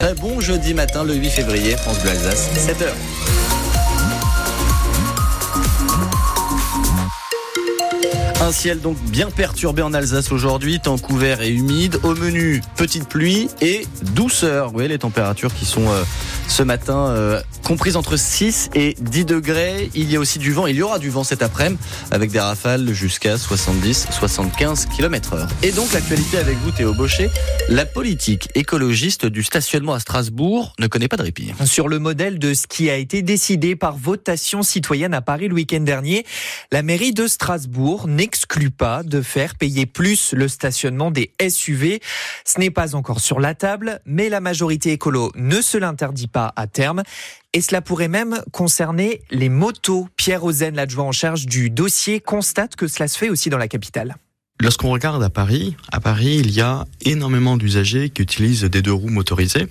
Très bon jeudi matin, le 8 février, France Bleu Alsace, 7h. Un ciel donc bien perturbé en Alsace aujourd'hui, temps couvert et humide. Au menu, petite pluie et douceur. Vous voyez les températures qui sont euh, ce matin euh, comprises entre 6 et 10 degrés. Il y a aussi du vent. Il y aura du vent cet après-midi avec des rafales jusqu'à 70-75 km heure. Et donc l'actualité avec vous Théo Baucher. La politique écologiste du stationnement à Strasbourg ne connaît pas de répit. Sur le modèle de ce qui a été décidé par votation citoyenne à Paris le week-end dernier, la mairie de Strasbourg n'exclut pas de faire payer plus le stationnement des SUV. Ce n'est pas encore sur la table, mais la majorité écolo ne se l'interdit pas à terme. Et cela pourrait même concerner les motos. Pierre Ozen, l'adjoint en charge du dossier, constate que cela se fait aussi dans la capitale. Lorsqu'on regarde à Paris, à Paris, il y a énormément d'usagers qui utilisent des deux roues motorisées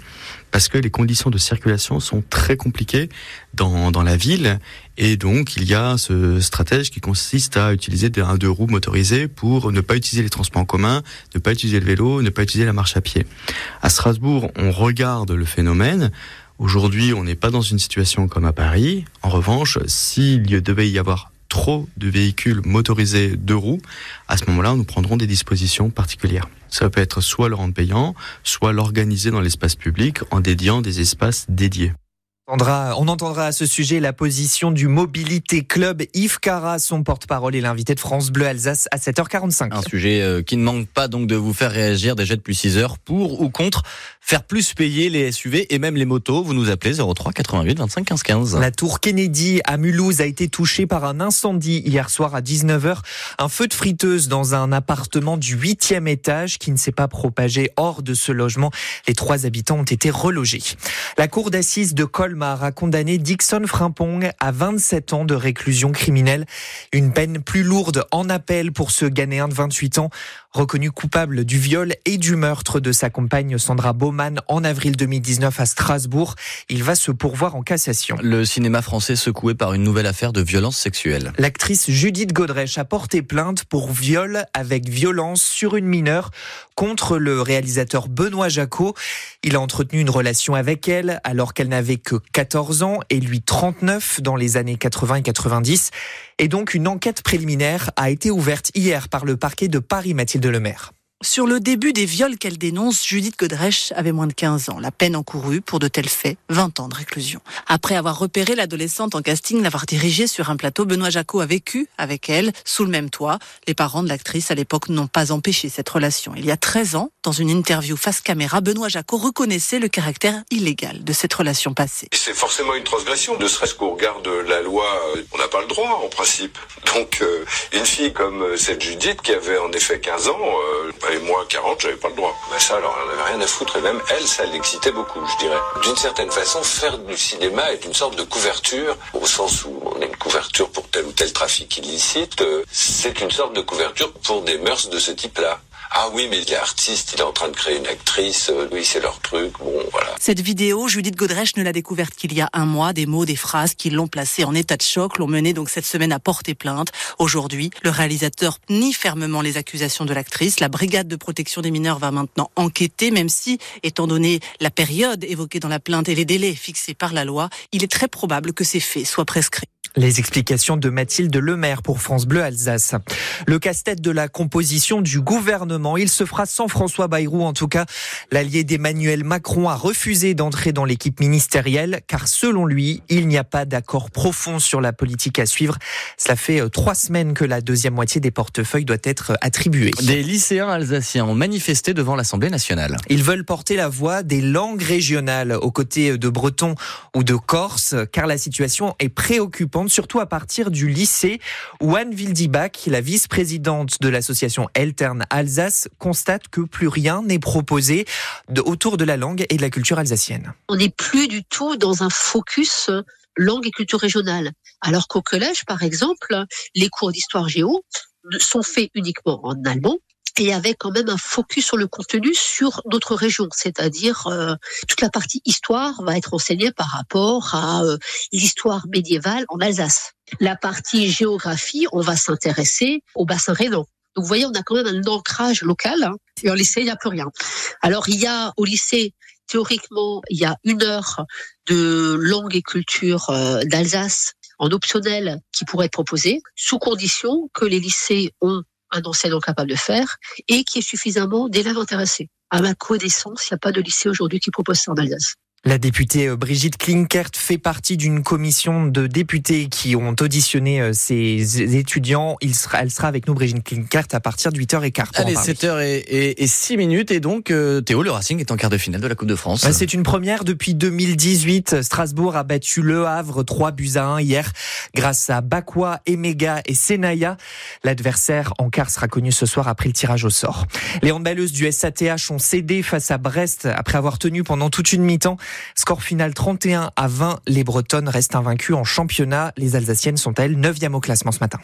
parce que les conditions de circulation sont très compliquées dans, dans la ville et donc il y a ce stratège qui consiste à utiliser un deux roues motorisées pour ne pas utiliser les transports en commun, ne pas utiliser le vélo, ne pas utiliser la marche à pied. À Strasbourg, on regarde le phénomène. Aujourd'hui, on n'est pas dans une situation comme à Paris. En revanche, s'il devait y avoir trop de véhicules motorisés deux roues, à ce moment-là, nous prendrons des dispositions particulières. Ça peut être soit le rendre payant, soit l'organiser dans l'espace public en dédiant des espaces dédiés. On entendra à ce sujet la position du Mobilité Club. Yves Cara, son porte-parole, et l'invité de France Bleu Alsace à 7h45. Un sujet euh, qui ne manque pas donc de vous faire réagir déjà depuis 6 heures pour ou contre faire plus payer les SUV et même les motos. Vous nous appelez 03 88 25 15 15. La tour Kennedy à Mulhouse a été touchée par un incendie hier soir à 19h. Un feu de friteuse dans un appartement du 8e étage qui ne s'est pas propagé hors de ce logement. Les trois habitants ont été relogés. La cour d'assises de Colmar a condamné Dixon Frimpong à 27 ans de réclusion criminelle. Une peine plus lourde en appel pour ce Ghanéen de 28 ans reconnu coupable du viol et du meurtre de sa compagne Sandra Baumann en avril 2019 à Strasbourg. Il va se pourvoir en cassation. Le cinéma français secoué par une nouvelle affaire de violence sexuelle. L'actrice Judith Godrèche a porté plainte pour viol avec violence sur une mineure contre le réalisateur Benoît Jacot. Il a entretenu une relation avec elle alors qu'elle n'avait que 14 ans et lui 39 dans les années 80 et 90. Et donc une enquête préliminaire a été ouverte hier par le parquet de Paris Mathilde Lemaire. Sur le début des viols qu'elle dénonce, Judith Godrèche avait moins de 15 ans. La peine encourue pour de tels faits, 20 ans de réclusion. Après avoir repéré l'adolescente en casting, l'avoir dirigée sur un plateau, Benoît Jacot a vécu avec elle, sous le même toit. Les parents de l'actrice à l'époque n'ont pas empêché cette relation. Il y a 13 ans, dans une interview face caméra, Benoît Jacot reconnaissait le caractère illégal de cette relation passée. C'est forcément une transgression, ne serait-ce qu'au regard de la loi, euh, on n'a pas le droit en principe. Donc euh, une fille comme euh, cette Judith qui avait en effet 15 ans, et moi 40, j'avais pas le droit. Mais ça, alors, elle avait rien à foutre. Et même elle, ça l'excitait beaucoup, je dirais. D'une certaine façon, faire du cinéma est une sorte de couverture, au sens où on a une couverture pour tel ou tel trafic illicite. C'est une sorte de couverture pour des mœurs de ce type-là. Ah oui, mais il est artiste, il est en train de créer une actrice, euh, oui, c'est leur truc, bon, voilà. Cette vidéo, Judith Godrèche ne l'a découverte qu'il y a un mois. Des mots, des phrases qui l'ont placée en état de choc, l'ont mené donc cette semaine à porter plainte. Aujourd'hui, le réalisateur nie fermement les accusations de l'actrice. La brigade de protection des mineurs va maintenant enquêter, même si, étant donné la période évoquée dans la plainte et les délais fixés par la loi, il est très probable que ces faits soient prescrits. Les explications de Mathilde Lemaire pour France Bleu Alsace. Le casse-tête de la composition du gouvernement, il se fera sans François Bayrou. En tout cas, l'allié d'Emmanuel Macron a refusé d'entrer dans l'équipe ministérielle car selon lui, il n'y a pas d'accord profond sur la politique à suivre. Cela fait euh, trois semaines que la deuxième moitié des portefeuilles doit être attribuée. Des lycéens alsaciens ont manifesté devant l'Assemblée nationale. Ils veulent porter la voix des langues régionales aux côtés de Breton ou de Corse car la situation est préoccupante surtout à partir du lycée où Anne Wildibach, la vice-présidente de l'association Eltern Alsace, constate que plus rien n'est proposé autour de la langue et de la culture alsacienne. On n'est plus du tout dans un focus langue et culture régionale. Alors qu'au collège, par exemple, les cours d'histoire géo sont faits uniquement en allemand et avec quand même un focus sur le contenu sur d'autres régions, c'est-à-dire euh, toute la partie histoire va être enseignée par rapport à euh, l'histoire médiévale en Alsace. La partie géographie, on va s'intéresser au bassin rhénan. Donc vous voyez, on a quand même un ancrage local. Hein, et au lycée, il n'y a plus rien. Alors il y a au lycée Théoriquement, il y a une heure de langue et culture euh, d'Alsace en optionnel qui pourrait être proposée, sous condition que les lycées ont un enseignant capable de faire et qui est suffisamment d'élèves intéressés. À ma connaissance, il n'y a pas de lycée aujourd'hui qui propose ça en Alsace. La députée euh, Brigitte Klinkert fait partie d'une commission de députés qui ont auditionné euh, ces étudiants. Il sera, elle sera avec nous, Brigitte Klinkert, à partir de 8h15. Allez, 7h et, 6 minutes. Et donc, euh, Théo, le Racing est en quart de finale de la Coupe de France. C'est une première depuis 2018. Strasbourg a battu Le Havre 3 buts à 1 hier grâce à Bakwa, Emega et Senaya. L'adversaire en quart sera connu ce soir après le tirage au sort. Les handballeuses du SATH ont cédé face à Brest après avoir tenu pendant toute une mi-temps. Score final 31 à 20. Les Bretonnes restent invaincues en championnat. Les Alsaciennes sont elles 9e au classement ce matin.